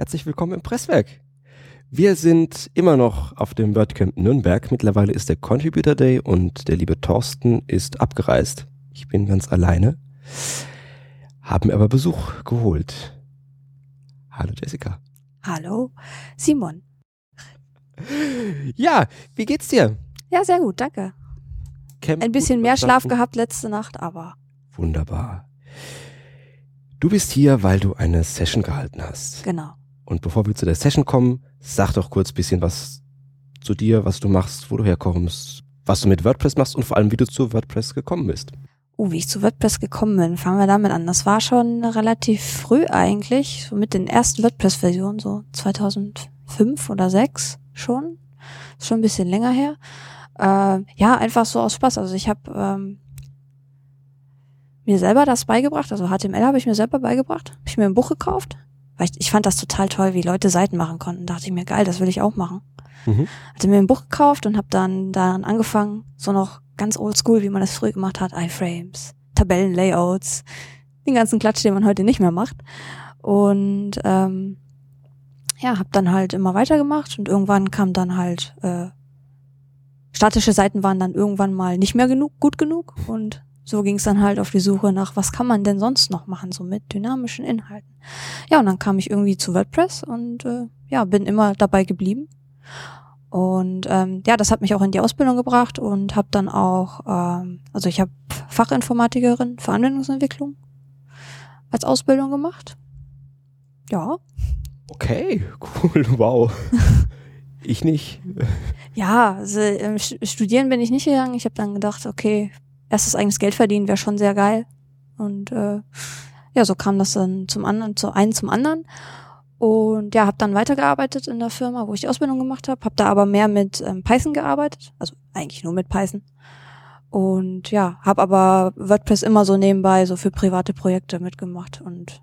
Herzlich willkommen im Presswerk. Wir sind immer noch auf dem WordCamp Nürnberg. Mittlerweile ist der Contributor Day und der liebe Thorsten ist abgereist. Ich bin ganz alleine. Haben aber Besuch geholt. Hallo Jessica. Hallo Simon. Ja, wie geht's dir? Ja, sehr gut, danke. Camp Ein bisschen mehr Schlaf gehabt letzte Nacht, aber Wunderbar. Du bist hier, weil du eine Session gehalten hast. genau. Und bevor wir zu der Session kommen, sag doch kurz bisschen was zu dir, was du machst, wo du herkommst, was du mit WordPress machst und vor allem, wie du zu WordPress gekommen bist. Oh, wie ich zu WordPress gekommen bin, fangen wir damit an. Das war schon relativ früh eigentlich, so mit den ersten WordPress-Versionen, so 2005 oder 6 schon. Ist schon ein bisschen länger her. Äh, ja, einfach so aus Spaß. Also ich habe ähm, mir selber das beigebracht, also HTML habe ich mir selber beigebracht, habe ich mir ein Buch gekauft, weil ich, ich fand das total toll, wie Leute Seiten machen konnten. Da dachte ich mir, geil, das will ich auch machen. Mhm. hatte mir ein Buch gekauft und habe dann daran angefangen, so noch ganz oldschool, wie man das früher gemacht hat, iFrames, Tabellenlayouts, den ganzen Klatsch, den man heute nicht mehr macht. Und ähm, ja, habe dann halt immer weitergemacht und irgendwann kam dann halt äh, statische Seiten waren dann irgendwann mal nicht mehr genug, gut genug und so ging es dann halt auf die Suche nach, was kann man denn sonst noch machen, so mit dynamischen Inhalten. Ja, und dann kam ich irgendwie zu WordPress und äh, ja, bin immer dabei geblieben. Und ähm, ja, das hat mich auch in die Ausbildung gebracht und habe dann auch, ähm, also ich habe Fachinformatikerin für Anwendungsentwicklung als Ausbildung gemacht. Ja, Okay, cool, wow. ich nicht. ja, also, ähm, st- studieren bin ich nicht gegangen. Ich habe dann gedacht, okay, erstes eigenes Geld verdienen wäre schon sehr geil. Und äh, ja, so kam das dann zum anderen, zu einen zum anderen. Und ja, habe dann weitergearbeitet in der Firma, wo ich die Ausbildung gemacht habe. Habe da aber mehr mit ähm, Python gearbeitet, also eigentlich nur mit Python. Und ja, habe aber WordPress immer so nebenbei so für private Projekte mitgemacht und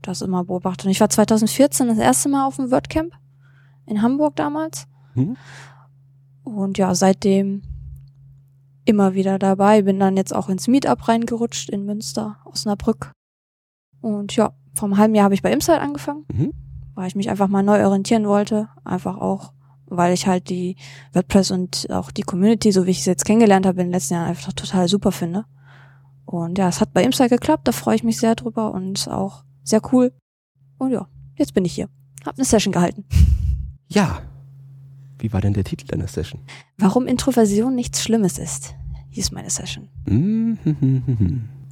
das immer beobachtet. Und ich war 2014 das erste Mal auf dem WordCamp in Hamburg damals. Hm? Und ja, seitdem immer wieder dabei. Bin dann jetzt auch ins Meetup reingerutscht in Münster, Osnabrück. Und ja, vor einem halben Jahr habe ich bei Imside angefangen, Mhm. weil ich mich einfach mal neu orientieren wollte. Einfach auch, weil ich halt die WordPress und auch die Community, so wie ich es jetzt kennengelernt habe in den letzten Jahren, einfach total super finde. Und ja, es hat bei Imside geklappt, da freue ich mich sehr drüber und auch sehr cool. Und ja, jetzt bin ich hier. Hab eine Session gehalten. Ja. Wie war denn der Titel deiner Session? Warum Introversion nichts Schlimmes ist, hieß meine Session.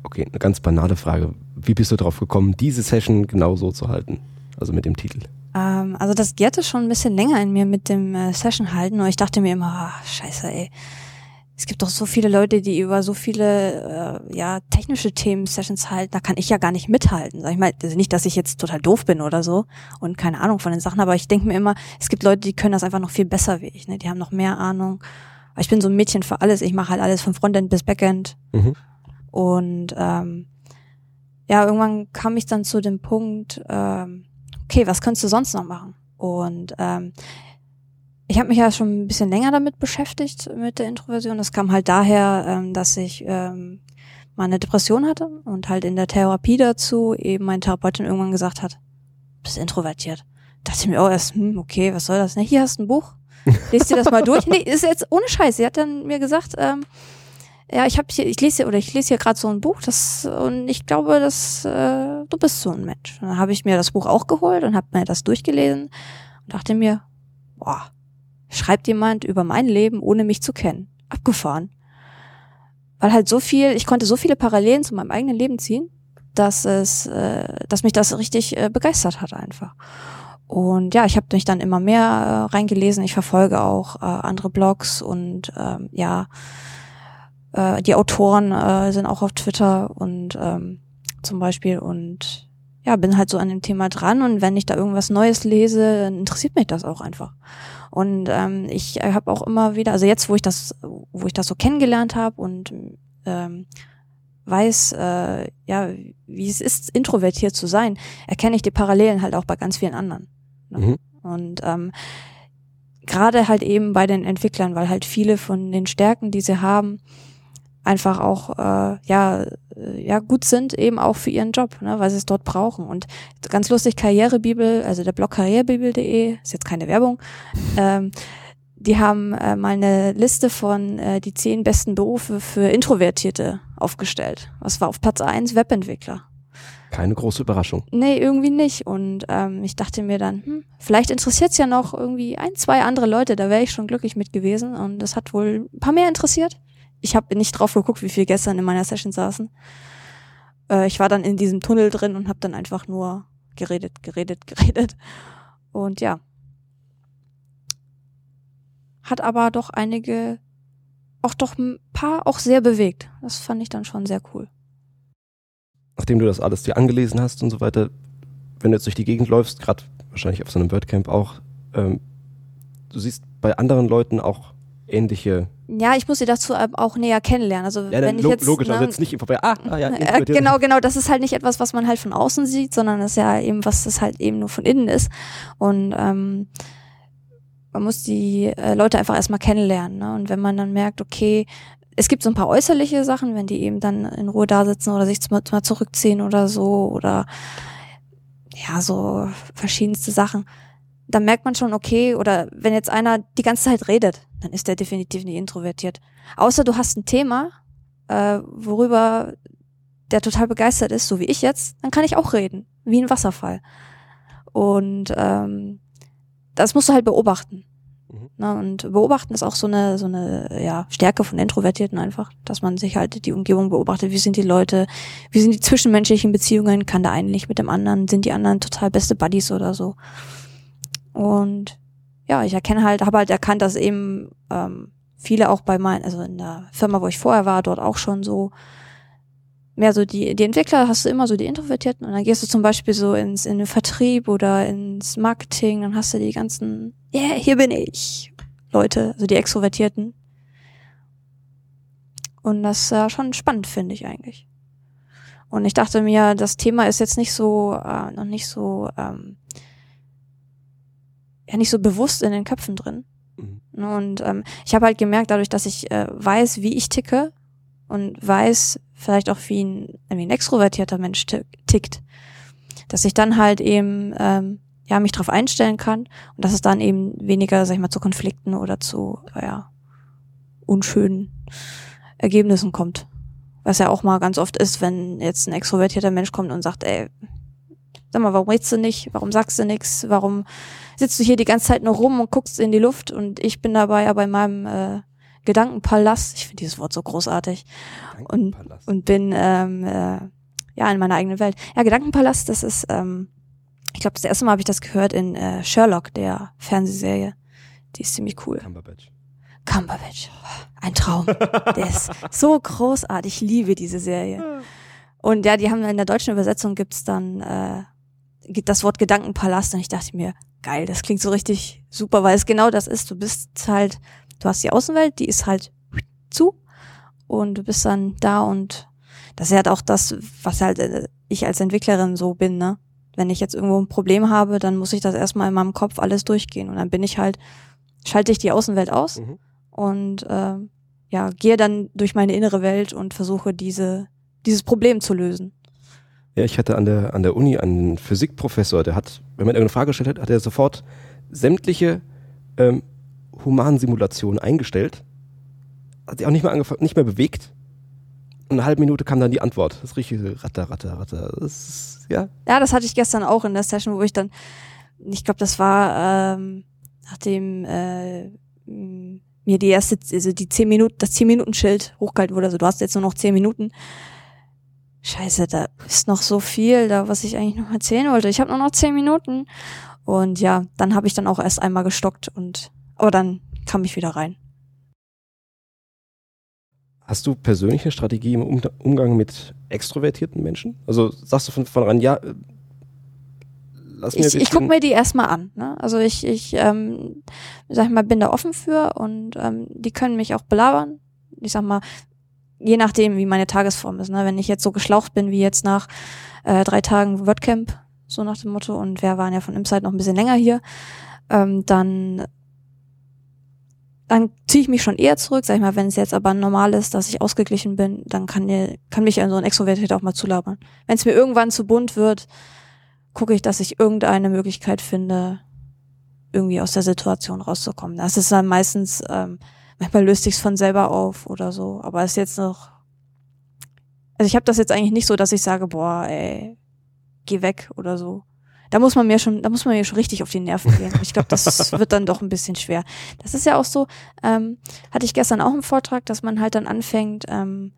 Okay, eine ganz banale Frage. Wie bist du darauf gekommen, diese Session genau so zu halten? Also mit dem Titel. Ähm, also das gärte schon ein bisschen länger in mir mit dem äh, Session halten und ich dachte mir immer, ah, scheiße, ey. Es gibt doch so viele Leute, die über so viele äh, ja technische Themen Sessions halten, da kann ich ja gar nicht mithalten. Sag ich mal, also nicht, dass ich jetzt total doof bin oder so und keine Ahnung von den Sachen, aber ich denke mir immer, es gibt Leute, die können das einfach noch viel besser wie ich, ne? Die haben noch mehr Ahnung. Ich bin so ein Mädchen für alles, ich mache halt alles von Frontend bis Backend. Mhm. Und ähm, ja, irgendwann kam ich dann zu dem Punkt, ähm, okay, was könntest du sonst noch machen? Und ähm, ich habe mich ja schon ein bisschen länger damit beschäftigt, mit der Introversion. Das kam halt daher, ähm, dass ich ähm, mal eine Depression hatte und halt in der Therapie dazu eben mein Therapeutin irgendwann gesagt hat, bist introvertiert. Da dachte ich mir auch erst, hm, okay, was soll das? Ne, hier hast du ein Buch, lest dir das mal durch. Nee, ist jetzt ohne Scheiß. Sie hat dann mir gesagt, ähm, ja, ich habe hier, ich lese hier oder ich lese hier gerade so ein Buch, das und ich glaube, dass äh, du bist so ein Mensch. Und dann habe ich mir das Buch auch geholt und habe mir das durchgelesen und dachte mir, boah, schreibt jemand über mein Leben, ohne mich zu kennen. Abgefahren. Weil halt so viel, ich konnte so viele Parallelen zu meinem eigenen Leben ziehen, dass es, äh, dass mich das richtig äh, begeistert hat einfach. Und ja, ich habe mich dann immer mehr äh, reingelesen. Ich verfolge auch äh, andere Blogs und ähm, ja, äh, die Autoren äh, sind auch auf Twitter und ähm, zum Beispiel und ja, bin halt so an dem Thema dran und wenn ich da irgendwas Neues lese, interessiert mich das auch einfach. Und ähm, ich äh, habe auch immer wieder, also jetzt, wo ich das, wo ich das so kennengelernt habe und ähm, weiß, äh, ja, wie es ist, introvertiert zu sein, erkenne ich die Parallelen halt auch bei ganz vielen anderen. Ne? Mhm. Und ähm, gerade halt eben bei den Entwicklern, weil halt viele von den Stärken, die sie haben, einfach auch äh, ja äh, ja gut sind eben auch für ihren Job, ne, weil sie es dort brauchen. Und ganz lustig Karrierebibel, also der Blog karrierebibel.de ist jetzt keine Werbung. Ähm, die haben äh, mal eine Liste von äh, die zehn besten Berufe für Introvertierte aufgestellt. Was war auf Platz eins Webentwickler. Keine große Überraschung. Nee, irgendwie nicht. Und ähm, ich dachte mir dann, hm, vielleicht interessiert's ja noch irgendwie ein, zwei andere Leute, da wäre ich schon glücklich mit gewesen. Und das hat wohl ein paar mehr interessiert. Ich habe nicht drauf geguckt, wie viel gestern in meiner Session saßen. Äh, ich war dann in diesem Tunnel drin und habe dann einfach nur geredet, geredet, geredet. Und ja. Hat aber doch einige, auch doch ein paar auch sehr bewegt. Das fand ich dann schon sehr cool nachdem du das alles dir angelesen hast und so weiter, wenn du jetzt durch die Gegend läufst, gerade wahrscheinlich auf so einem WordCamp auch, ähm, du siehst bei anderen Leuten auch ähnliche. Ja, ich muss sie dazu auch näher kennenlernen. Also ja, wenn ich jetzt, logisch, ne, also jetzt nicht vorbei. Ah, ah ja, äh, genau, genau. Das ist halt nicht etwas, was man halt von außen sieht, sondern das ist ja eben was, das halt eben nur von innen ist. Und ähm, man muss die äh, Leute einfach erstmal kennenlernen. Ne? Und wenn man dann merkt, okay, es gibt so ein paar äußerliche Sachen, wenn die eben dann in Ruhe da sitzen oder sich mal zurückziehen oder so oder ja, so verschiedenste Sachen. Dann merkt man schon, okay, oder wenn jetzt einer die ganze Zeit redet, dann ist der definitiv nicht introvertiert. Außer du hast ein Thema, äh, worüber der total begeistert ist, so wie ich jetzt, dann kann ich auch reden, wie ein Wasserfall. Und ähm, das musst du halt beobachten. Ne, und beobachten ist auch so eine, so eine ja, Stärke von Introvertierten einfach, dass man sich halt die Umgebung beobachtet, wie sind die Leute, wie sind die zwischenmenschlichen Beziehungen, kann der eine nicht mit dem anderen, sind die anderen total beste Buddies oder so. Und ja, ich erkenne halt, habe halt erkannt, dass eben ähm, viele auch bei meinen, also in der Firma, wo ich vorher war, dort auch schon so mehr so die, die Entwickler hast du immer so die Introvertierten und dann gehst du zum Beispiel so ins, in den Vertrieb oder ins Marketing, dann hast du die ganzen, yeah, hier bin ich, Leute, also die Extrovertierten. Und das ist ja schon spannend, finde ich eigentlich. Und ich dachte mir, das Thema ist jetzt nicht so, äh, noch nicht so, ähm, ja, nicht so bewusst in den Köpfen drin. Mhm. Und ähm, ich habe halt gemerkt, dadurch, dass ich äh, weiß, wie ich ticke und weiß, vielleicht auch wie ein, wie ein extrovertierter Mensch tickt, dass ich dann halt eben ähm, ja mich darauf einstellen kann und dass es dann eben weniger, sag ich mal, zu Konflikten oder zu ja, unschönen Ergebnissen kommt. Was ja auch mal ganz oft ist, wenn jetzt ein extrovertierter Mensch kommt und sagt, ey, sag mal, warum redest du nicht? Warum sagst du nichts? Warum sitzt du hier die ganze Zeit nur rum und guckst in die Luft und ich bin dabei ja bei meinem äh, Gedankenpalast. Ich finde dieses Wort so großartig. Und, und bin ähm, äh, ja in meiner eigenen Welt. Ja, Gedankenpalast, das ist, ähm, ich glaube, das erste Mal habe ich das gehört in äh, Sherlock, der Fernsehserie. Die ist ziemlich cool. Cumberbatch. Cumberbatch. Ein Traum. der ist so großartig. Ich liebe diese Serie. Und ja, die haben in der deutschen Übersetzung gibt's dann äh, das Wort Gedankenpalast und ich dachte mir, geil, das klingt so richtig super, weil es genau das ist. Du bist halt du hast die Außenwelt, die ist halt zu und du bist dann da und das ist halt auch das, was halt äh, ich als Entwicklerin so bin, ne? Wenn ich jetzt irgendwo ein Problem habe, dann muss ich das erstmal in meinem Kopf alles durchgehen und dann bin ich halt, schalte ich die Außenwelt aus mhm. und äh, ja, gehe dann durch meine innere Welt und versuche diese, dieses Problem zu lösen. Ja, ich hatte an der, an der Uni einen Physikprofessor, der hat, wenn man irgendeine Frage gestellt hat, hat er sofort sämtliche ähm, Humansimulation eingestellt. Hat sich auch nicht mehr angefangen, nicht mehr bewegt. Und eine halbe Minute kam dann die Antwort. Das richtige Ratter, Ratter, Ratter. Das ist, ja. Ja, das hatte ich gestern auch in der Session, wo ich dann, ich glaube, das war, ähm, nachdem äh, mir die erste, also die zehn Minuten, das zehn Minuten Schild hochgehalten wurde. Also du hast jetzt nur noch zehn Minuten. Scheiße, da ist noch so viel, da was ich eigentlich noch erzählen wollte. Ich habe nur noch zehn Minuten. Und ja, dann habe ich dann auch erst einmal gestockt und aber dann kam ich wieder rein. Hast du persönliche Strategie im Umgang mit extrovertierten Menschen? Also sagst du von vornherein, ja, äh, lass mir Ich, ich gucke mir die erstmal an. Ne? Also ich, ich ähm, sag ich mal, bin da offen für und ähm, die können mich auch belabern. Ich sag mal, je nachdem, wie meine Tagesform ist. Ne? Wenn ich jetzt so geschlaucht bin wie jetzt nach äh, drei Tagen WordCamp, so nach dem Motto, und wir waren ja von Imside noch ein bisschen länger hier, ähm, dann dann ziehe ich mich schon eher zurück, sag ich mal, wenn es jetzt aber normal ist, dass ich ausgeglichen bin, dann kann, kann mich so ein Extrovertiert auch mal zulabern. Wenn es mir irgendwann zu bunt wird, gucke ich, dass ich irgendeine Möglichkeit finde, irgendwie aus der Situation rauszukommen. Das ist dann meistens, ähm, manchmal löst sich's von selber auf oder so, aber ist jetzt noch, also ich habe das jetzt eigentlich nicht so, dass ich sage, boah, ey, geh weg oder so da muss man mir schon, da muss man mir schon richtig auf die Nerven gehen. Ich glaube, das wird dann doch ein bisschen schwer. Das ist ja auch so, ähm, hatte ich gestern auch im Vortrag, dass man halt dann anfängt, ähm,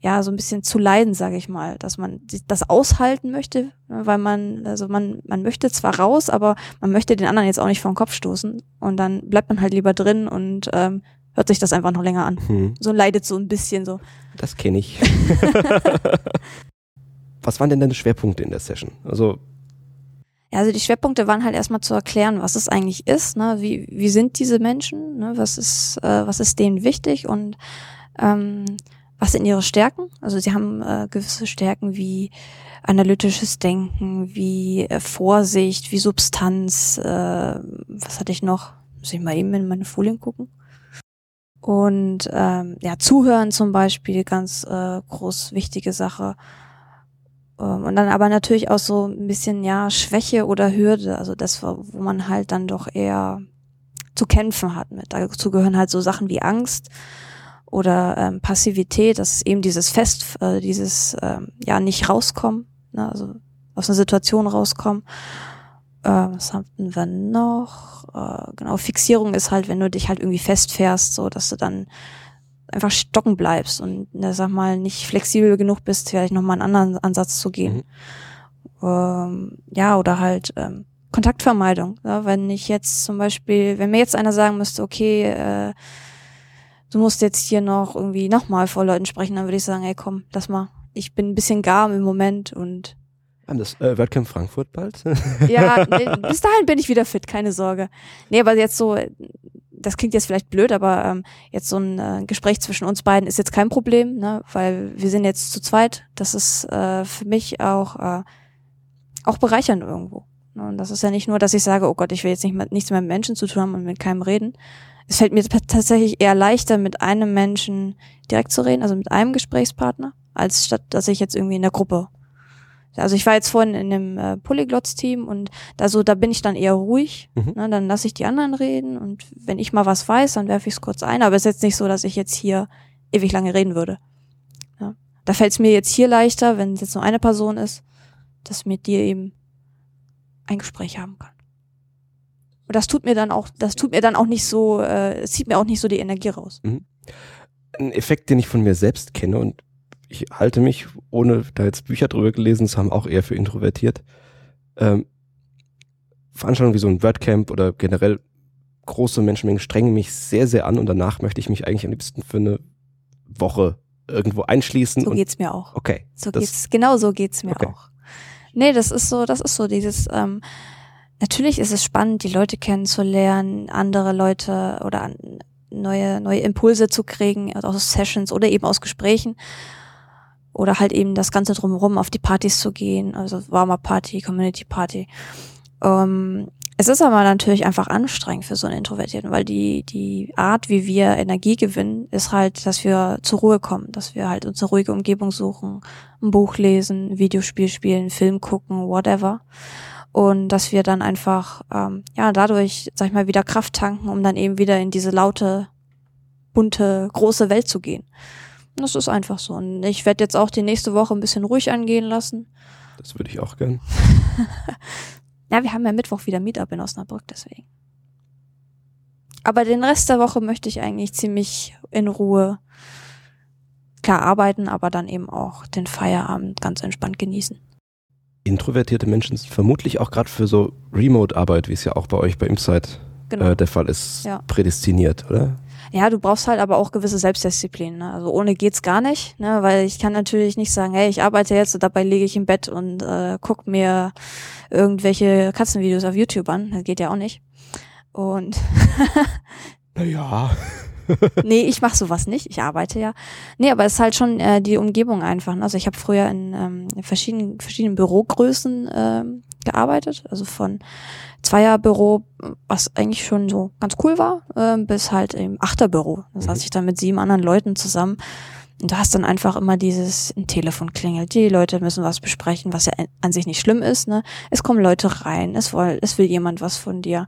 ja, so ein bisschen zu leiden, sage ich mal, dass man das aushalten möchte, ne, weil man, also man, man möchte zwar raus, aber man möchte den anderen jetzt auch nicht vor den Kopf stoßen und dann bleibt man halt lieber drin und ähm, hört sich das einfach noch länger an. Hm. So leidet so ein bisschen so. Das kenne ich. Was waren denn deine Schwerpunkte in der Session? Also ja, also die Schwerpunkte waren halt erstmal zu erklären, was es eigentlich ist, ne? wie, wie sind diese Menschen, ne? was, ist, äh, was ist denen wichtig und ähm, was sind ihre Stärken. Also sie haben äh, gewisse Stärken wie analytisches Denken, wie äh, Vorsicht, wie Substanz. Äh, was hatte ich noch? Muss ich mal eben in meine Folien gucken. Und ähm, ja, Zuhören zum Beispiel, ganz äh, groß wichtige Sache. Ähm, und dann aber natürlich auch so ein bisschen, ja, Schwäche oder Hürde, also das, wo man halt dann doch eher zu kämpfen hat mit. Dazu gehören halt so Sachen wie Angst oder ähm, Passivität, das ist eben dieses Fest, äh, dieses, ähm, ja, nicht rauskommen, ne, also aus einer Situation rauskommen. Äh, was hatten wir noch? Äh, genau, Fixierung ist halt, wenn du dich halt irgendwie festfährst, so dass du dann einfach stocken bleibst und ne, sag mal nicht flexibel genug bist, vielleicht nochmal einen anderen Ansatz zu gehen. Mhm. Ähm, ja, oder halt ähm, Kontaktvermeidung. Ja, wenn ich jetzt zum Beispiel, wenn mir jetzt einer sagen müsste, okay, äh, du musst jetzt hier noch irgendwie nochmal vor Leuten sprechen, dann würde ich sagen, ey komm, lass mal. Ich bin ein bisschen gar im Moment und an das äh, WordCamp Frankfurt bald? ja, nee, bis dahin bin ich wieder fit, keine Sorge. Nee, aber jetzt so, das klingt jetzt vielleicht blöd, aber ähm, jetzt so ein äh, Gespräch zwischen uns beiden ist jetzt kein Problem, ne? weil wir sind jetzt zu zweit. Das ist äh, für mich auch, äh, auch bereichernd irgendwo. Und das ist ja nicht nur, dass ich sage, oh Gott, ich will jetzt nicht mehr, nichts mehr mit Menschen zu tun haben und mit keinem reden. Es fällt mir tatsächlich eher leichter, mit einem Menschen direkt zu reden, also mit einem Gesprächspartner, als statt, dass ich jetzt irgendwie in der Gruppe also ich war jetzt vorhin in einem äh, Polyglots-Team und da so, da bin ich dann eher ruhig. Mhm. Ne, dann lasse ich die anderen reden und wenn ich mal was weiß, dann werfe ich es kurz ein. Aber es ist jetzt nicht so, dass ich jetzt hier ewig lange reden würde. Ja. Da fällt es mir jetzt hier leichter, wenn es jetzt nur eine Person ist, dass mit dir eben ein Gespräch haben kann. Und das tut mir dann auch, das tut mir dann auch nicht so, äh, es zieht mir auch nicht so die Energie raus. Mhm. Ein Effekt, den ich von mir selbst kenne und ich halte mich, ohne da jetzt Bücher drüber gelesen zu haben, auch eher für introvertiert. Ähm, Veranstaltungen wie so ein WordCamp oder generell große Menschenmengen strengen mich sehr, sehr an und danach möchte ich mich eigentlich am liebsten für eine Woche irgendwo einschließen. So geht's mir auch. Okay. So geht's, genau so geht's mir okay. auch. Nee, das ist so, das ist so dieses, ähm, natürlich ist es spannend, die Leute kennenzulernen, andere Leute oder an, neue, neue Impulse zu kriegen, also aus Sessions oder eben aus Gesprächen oder halt eben das Ganze drumherum auf die Partys zu gehen, also warmer Party, Community Party. Ähm, es ist aber natürlich einfach anstrengend für so einen Introvertierten, weil die, die Art, wie wir Energie gewinnen, ist halt, dass wir zur Ruhe kommen, dass wir halt unsere ruhige Umgebung suchen, ein Buch lesen, Videospiel spielen, Film gucken, whatever. Und dass wir dann einfach, ähm, ja, dadurch, sag ich mal, wieder Kraft tanken, um dann eben wieder in diese laute, bunte, große Welt zu gehen. Das ist einfach so. Und ich werde jetzt auch die nächste Woche ein bisschen ruhig angehen lassen. Das würde ich auch gern. ja, wir haben ja Mittwoch wieder Meetup in Osnabrück, deswegen. Aber den Rest der Woche möchte ich eigentlich ziemlich in Ruhe klar arbeiten, aber dann eben auch den Feierabend ganz entspannt genießen. Introvertierte Menschen sind vermutlich auch gerade für so Remote-Arbeit, wie es ja auch bei euch bei Insight genau. äh, der Fall ist, ja. prädestiniert, oder? Ja, du brauchst halt aber auch gewisse Selbstdisziplin. Ne? Also ohne geht's gar nicht, ne? weil ich kann natürlich nicht sagen, hey, ich arbeite jetzt und dabei liege ich im Bett und äh, guck mir irgendwelche Katzenvideos auf YouTube an. Das geht ja auch nicht. Und naja. nee, ich mache sowas nicht. Ich arbeite ja. Nee, aber es ist halt schon äh, die Umgebung einfach. Ne? Also ich habe früher in ähm, verschiedenen, verschiedenen Bürogrößen ähm, gearbeitet, also von Zweierbüro, was eigentlich schon so ganz cool war, äh, bis halt im Achterbüro. Da saß Mhm. ich dann mit sieben anderen Leuten zusammen. Und du hast dann einfach immer dieses ein Telefon klingelt, die Leute müssen was besprechen, was ja an sich nicht schlimm ist, ne? Es kommen Leute rein, es will, es will jemand was von dir.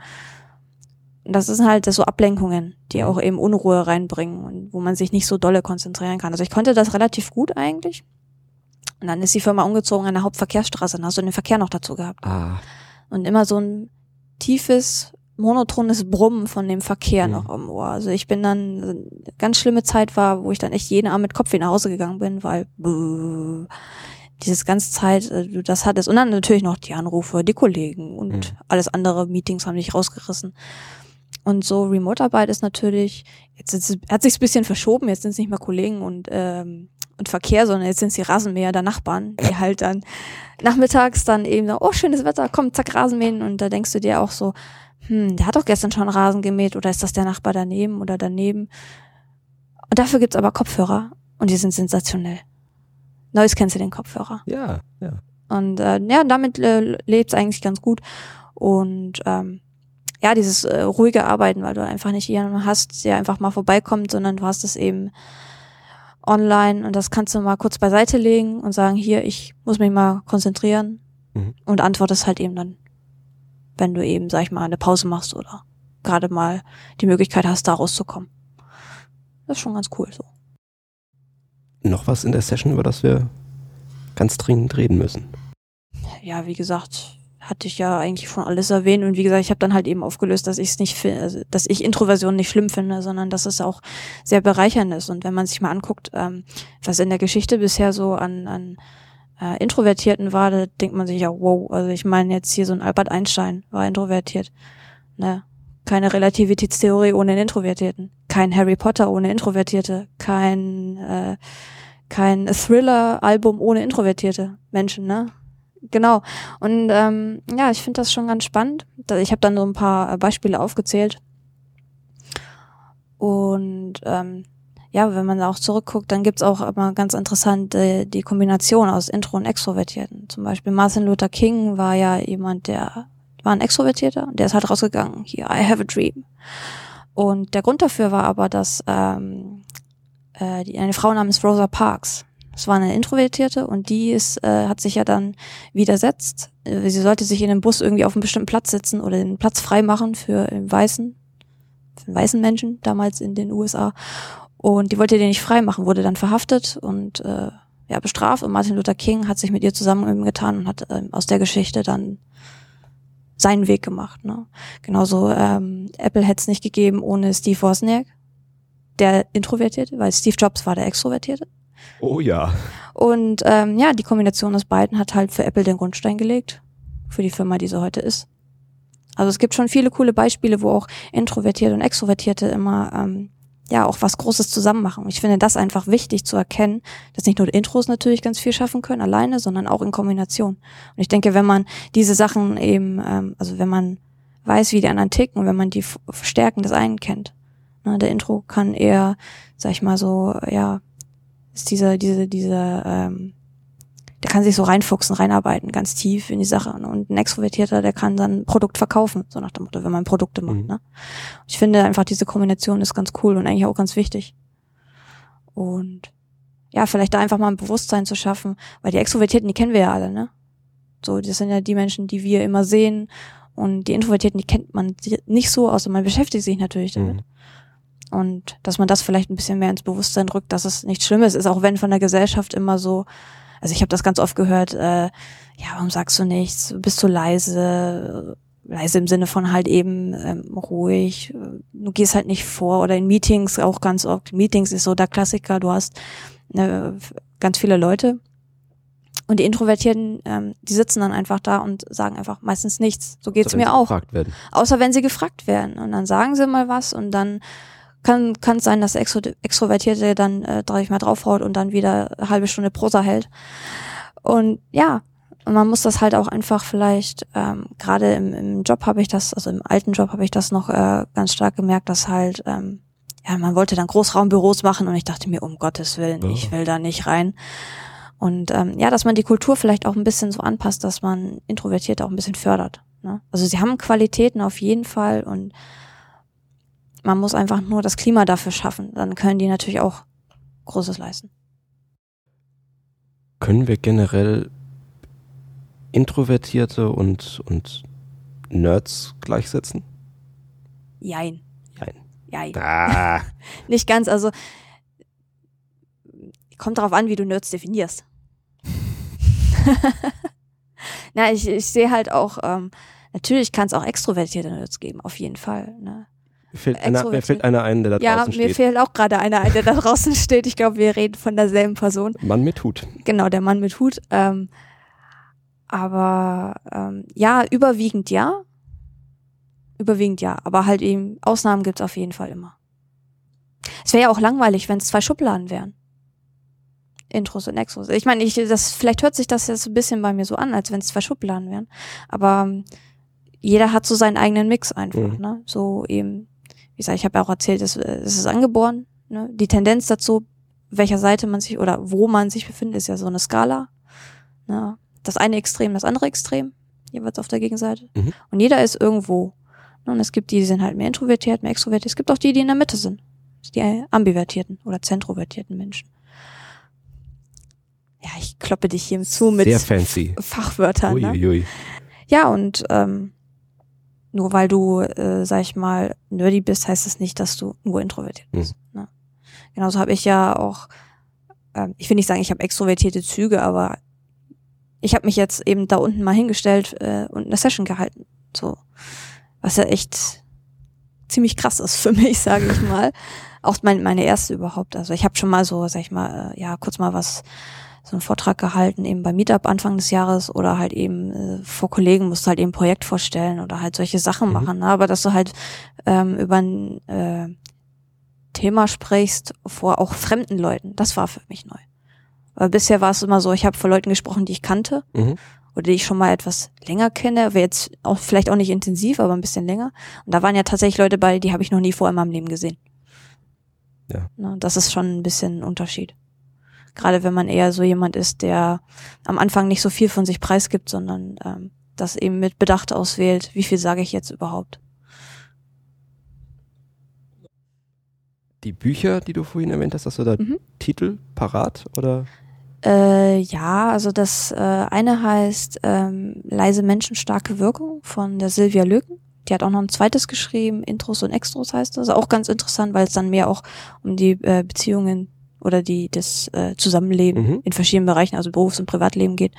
Und das sind halt so Ablenkungen, die Mhm. auch eben Unruhe reinbringen und wo man sich nicht so dolle konzentrieren kann. Also ich konnte das relativ gut eigentlich. Und dann ist die Firma umgezogen an der Hauptverkehrsstraße, dann hast du den Verkehr noch dazu gehabt. Ah, Und immer so ein tiefes, monotones Brummen von dem Verkehr Mhm. noch im Ohr. Also ich bin dann, eine ganz schlimme Zeit war, wo ich dann echt jeden Abend mit Kopfweh nach Hause gegangen bin, weil buh, dieses ganze Zeit, äh, du das hattest. Und dann natürlich noch die Anrufe, die Kollegen und Mhm. alles andere, Meetings haben dich rausgerissen. Und so Remote-Arbeit ist natürlich, jetzt es- hat sich's ein bisschen verschoben, jetzt sind es nicht mehr Kollegen und, ähm, und Verkehr, sondern jetzt sind es die Rasenmäher der Nachbarn, die halt dann nachmittags dann eben so, oh, schönes Wetter, komm, zack, Rasenmähen. Und da denkst du dir auch so, hm, der hat doch gestern schon Rasen gemäht oder ist das der Nachbar daneben oder daneben? Und dafür gibt's aber Kopfhörer und die sind sensationell. Neues kennst du den Kopfhörer. ja, ja. Und äh, ja, damit äh, lebt's eigentlich ganz gut. Und ähm, ja, dieses äh, ruhige Arbeiten, weil du einfach nicht jemanden hast, der einfach mal vorbeikommt, sondern du hast es eben online und das kannst du mal kurz beiseite legen und sagen, hier, ich muss mich mal konzentrieren Mhm. und antwortest halt eben dann, wenn du eben, sag ich mal, eine Pause machst oder gerade mal die Möglichkeit hast, da rauszukommen. Das ist schon ganz cool so. Noch was in der Session, über das wir ganz dringend reden müssen. ja, wie gesagt, hatte ich ja eigentlich schon alles erwähnt und wie gesagt, ich habe dann halt eben aufgelöst, dass ich es nicht also, dass ich Introversion nicht schlimm finde, sondern dass es auch sehr bereichernd ist. Und wenn man sich mal anguckt, ähm, was in der Geschichte bisher so an, an äh, Introvertierten war, da denkt man sich ja, wow, also ich meine jetzt hier so ein Albert Einstein war introvertiert. Ne? Keine Relativitätstheorie ohne einen Introvertierten. Kein Harry Potter ohne Introvertierte. Kein, äh, kein Thriller-Album ohne introvertierte Menschen, ne? Genau. Und ähm, ja, ich finde das schon ganz spannend. Ich habe dann so ein paar äh, Beispiele aufgezählt. Und ähm, ja, wenn man auch zurückguckt, dann gibt's auch immer ganz interessant äh, die Kombination aus Intro und Extrovertierten. Zum Beispiel Martin Luther King war ja jemand, der war ein Extrovertierter und der ist halt rausgegangen, hier, I have a dream. Und der Grund dafür war aber, dass ähm, äh, die, eine Frau namens Rosa Parks, das war eine Introvertierte und die ist, äh, hat sich ja dann widersetzt. Äh, Sie sollte sich in einem Bus irgendwie auf einem bestimmten Platz sitzen oder den Platz frei machen für den weißen, für den weißen Menschen damals in den USA. Und die wollte den nicht frei machen, wurde dann verhaftet und äh, ja, bestraft. Und Martin Luther King hat sich mit ihr zusammengetan und hat ähm, aus der Geschichte dann seinen Weg gemacht. Ne? Genauso ähm, Apple hätte es nicht gegeben ohne Steve Wozniak, der Introvertierte, weil Steve Jobs war der Extrovertierte. Oh ja. Und ähm, ja, die Kombination aus beiden hat halt für Apple den Grundstein gelegt, für die Firma, die sie heute ist. Also es gibt schon viele coole Beispiele, wo auch Introvertierte und Extrovertierte immer ähm, ja auch was Großes zusammen machen. Ich finde das einfach wichtig zu erkennen, dass nicht nur Intros natürlich ganz viel schaffen können alleine, sondern auch in Kombination. Und ich denke, wenn man diese Sachen eben, ähm, also wenn man weiß, wie die anderen ticken, wenn man die Stärken des einen kennt. Ne, der Intro kann eher, sag ich mal so, ja, ist dieser, diese, diese, ähm, der kann sich so reinfuchsen, reinarbeiten, ganz tief in die Sache. Ne? Und ein Extrovertierter, der kann dann ein Produkt verkaufen, so nach dem Motto, wenn man Produkte macht. Mhm. Ne? Ich finde einfach, diese Kombination ist ganz cool und eigentlich auch ganz wichtig. Und ja, vielleicht da einfach mal ein Bewusstsein zu schaffen, weil die Extrovertierten, die kennen wir ja alle, ne? So, das sind ja die Menschen, die wir immer sehen. Und die Introvertierten, die kennt man nicht so, außer man beschäftigt sich natürlich damit. Mhm. Und dass man das vielleicht ein bisschen mehr ins Bewusstsein rückt, dass es nichts Schlimmes ist, auch wenn von der Gesellschaft immer so, also ich habe das ganz oft gehört, äh, ja, warum sagst du nichts, bist du leise, leise im Sinne von halt eben ähm, ruhig, äh, du gehst halt nicht vor. Oder in Meetings auch ganz oft, Meetings ist so der Klassiker, du hast ne, ganz viele Leute. Und die Introvertierten, ähm, die sitzen dann einfach da und sagen einfach meistens nichts. So geht's wenn mir auch. Außer wenn sie gefragt werden. Und dann sagen sie mal was und dann kann kann es sein, dass der Extro Extrovertierte dann äh, drei mal draufhaut und dann wieder eine halbe Stunde Prosa hält. Und ja, man muss das halt auch einfach vielleicht, ähm, gerade im, im Job habe ich das, also im alten Job habe ich das noch äh, ganz stark gemerkt, dass halt, ähm, ja, man wollte dann Großraumbüros machen und ich dachte mir, um Gottes Willen, Ja. ich will da nicht rein. Und ähm, ja, dass man die Kultur vielleicht auch ein bisschen so anpasst, dass man Introvertierte auch ein bisschen fördert. Ne? Also sie haben Qualitäten auf jeden Fall und man muss einfach nur das Klima dafür schaffen. Dann können die natürlich auch Großes leisten. Können wir generell Introvertierte und, und Nerds gleichsetzen? Jein. Jein. Jein. Ah. Nicht ganz, also kommt darauf an, wie du Nerds definierst. Na, ich, ich sehe halt auch, ähm, natürlich kann es auch extrovertierte Nerds geben, auf jeden Fall. Ne? Mir fällt, einer, mir fällt einer ein, der da Ja, draußen mir steht. fehlt auch gerade einer ein, der da draußen steht. Ich glaube, wir reden von derselben Person. Mann mit Hut. Genau, der Mann mit Hut. Ähm, aber ähm, ja, überwiegend ja. Überwiegend ja. Aber halt eben, Ausnahmen gibt's auf jeden Fall immer. Es wäre ja auch langweilig, wenn es zwei Schubladen wären. Intros und Extros. Ich meine, ich, das, vielleicht hört sich das jetzt ein bisschen bei mir so an, als wenn es zwei Schubladen wären. Aber ähm, jeder hat so seinen eigenen Mix einfach, Mhm. ne? So eben, wie gesagt, ich habe ja auch erzählt, es, es ist angeboren, ne? Die Tendenz dazu, welcher Seite man sich oder wo man sich befindet, ist ja so eine Skala. Ne? Das eine Extrem, das andere Extrem, jeweils auf der Gegenseite. Mhm. Und jeder ist irgendwo. Ne? Und es gibt die, die sind halt mehr introvertiert, mehr extrovertiert. Es gibt auch die, die in der Mitte sind. Die ambivertierten oder zentrovertierten Menschen. Ja, ich kloppe dich hier zu mit Sehr fancy. Fachwörtern. Ne? Ja, und ähm, nur weil du, äh, sag ich mal, nerdy bist, heißt das nicht, dass du nur introvertiert bist. Ne? Genauso habe ich ja auch, ähm, ich will nicht sagen, ich habe extrovertierte Züge, aber ich habe mich jetzt eben da unten mal hingestellt äh, und eine Session gehalten. So, was ja echt ziemlich krass ist für mich, sage ich mal. Auch mein, meine erste überhaupt. Also ich habe schon mal so, sag ich mal, äh, ja, kurz mal was so einen Vortrag gehalten, eben beim Meetup Anfang des Jahres oder halt eben äh, vor Kollegen musst du halt eben ein Projekt vorstellen oder halt solche Sachen Mhm. machen. Ne? Aber dass du halt ähm, über ein äh, Thema sprichst vor auch fremden Leuten, das war für mich neu. Weil bisher war es immer so, ich habe vor Leuten gesprochen, die ich kannte Mhm. oder die ich schon mal etwas länger kenne, aber jetzt auch vielleicht auch nicht intensiv, aber ein bisschen länger. Und da waren ja tatsächlich Leute bei, die habe ich noch nie vor in meinem Leben gesehen. Ja. Ne, das ist schon ein bisschen ein Unterschied. Gerade wenn man eher so jemand ist, der am Anfang nicht so viel von sich preisgibt, sondern ähm, das eben mit Bedacht auswählt, wie viel sage ich jetzt überhaupt. Die Bücher, die du vorhin erwähnt hast, hast du da Mhm. Titel parat oder? Äh, ja, also das äh, eine heißt ähm, Leise Menschen, starke Wirkung von der Silvia Löken. Die hat auch noch ein zweites geschrieben, Intros und Extros heißt das. Auch ganz interessant, weil es dann mehr auch um die äh, Beziehungen oder die das äh, Zusammenleben Mhm. in verschiedenen Bereichen, also Berufs- und Privatleben geht,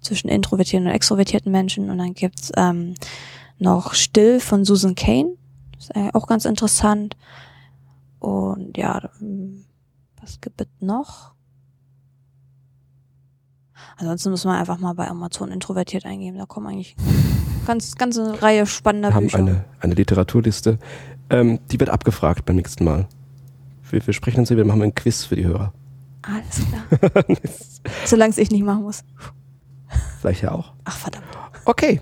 zwischen introvertierten und extrovertierten Menschen. Und dann gibt's ähm, noch Still von Susan Kane. Ist äh, auch ganz interessant. Und ja, ähm, was gibt es noch? Ansonsten muss man einfach mal bei Amazon introvertiert eingeben. Da kommen eigentlich ganz, ganze Reihe spannender Wir haben Bücher. eine, eine Literaturliste. Ähm, die wird abgefragt beim nächsten Mal. Wir, wir sprechen uns über, wir machen ein Quiz für die Hörer. Alles klar. Solange es ich nicht machen muss. Vielleicht ja auch. Ach, verdammt. Okay.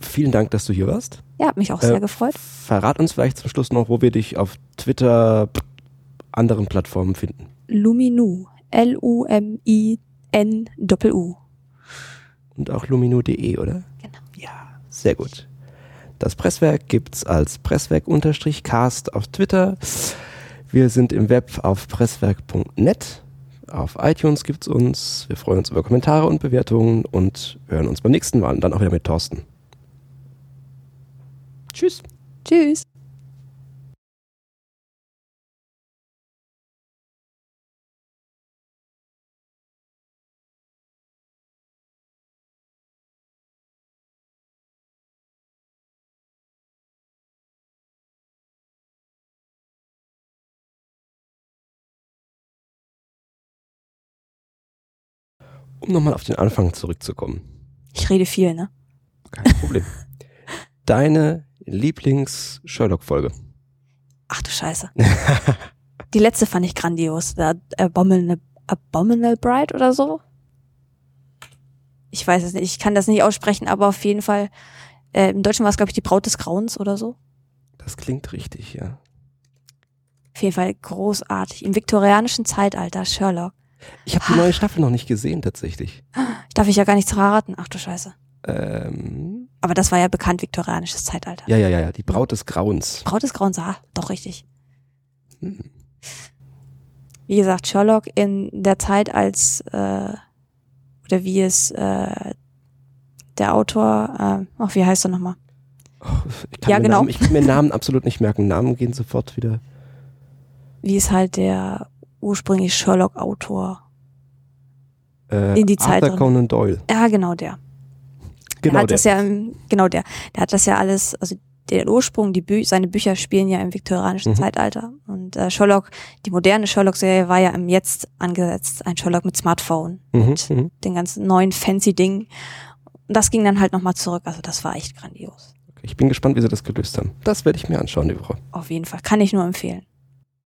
Vielen Dank, dass du hier warst. Ja, hat mich auch Äh, sehr gefreut. Verrat uns vielleicht zum Schluss noch, wo wir dich auf Twitter, anderen Plattformen finden. Luminu. L-U-M-I-N-U. Und auch lumino.de, oder? Sehr gut. Das Presswerk gibt's als Presswerk-Cast auf Twitter. Wir sind im Web auf presswerk.net. Auf iTunes gibt's uns. Wir freuen uns über Kommentare und Bewertungen und hören uns beim nächsten Mal. Und dann auch wieder mit Thorsten. Tschüss. Tschüss. Um nochmal auf den Anfang zurückzukommen. Ich rede viel, ne? Kein Problem. Deine Lieblings-Sherlock-Folge. Ach du Scheiße. Die letzte fand ich grandios. Der Abominable, Abominable Bride oder so. Ich weiß es nicht. Ich kann das nicht aussprechen, aber auf jeden Fall. Äh, Im Deutschen war es, glaube ich, die Braut des Grauens oder so. Das klingt richtig, ja. Auf jeden Fall großartig. Im viktorianischen Zeitalter, Sherlock. Ich habe die neue Staffel noch nicht gesehen tatsächlich. Darf ich ja gar nichts verraten. Ach du Scheiße. Ähm, Aber das war ja bekannt viktorianisches Zeitalter. ja, ja, ja, ja, die Braut des Grauens. Braut des Grauens, ah, doch richtig. Hm. Wie gesagt, Sherlock in der Zeit als, äh, oder wie es äh, der Autor, äh, ach, wie heißt er nochmal? Oh, ich kann Ja, mir genau. Namen, ich kann mir Namen absolut nicht merken. Namen gehen sofort wieder. Wie es halt der ursprüngliche Sherlock-Autor, Äh, In die Zeit Arthur. Conan Doyle. ja genau der. der Genau hat der. das ja, genau der, der hat das ja alles, also der Ursprung, die Bü seine Bücher spielen ja im viktorianischen Mhm. Zeitalter. Und äh, Sherlock, die moderne Sherlock-Serie war ja im Jetzt angesetzt, ein Sherlock mit Smartphone, Mhm, mit mhm. den ganzen neuen fancy Dingen. Und das ging dann halt nochmal zurück. Also das war echt grandios. Ich bin gespannt, wie sie das gelöst haben. Das werde ich mir anschauen die Woche. Auf jeden Fall. Kann ich nur empfehlen.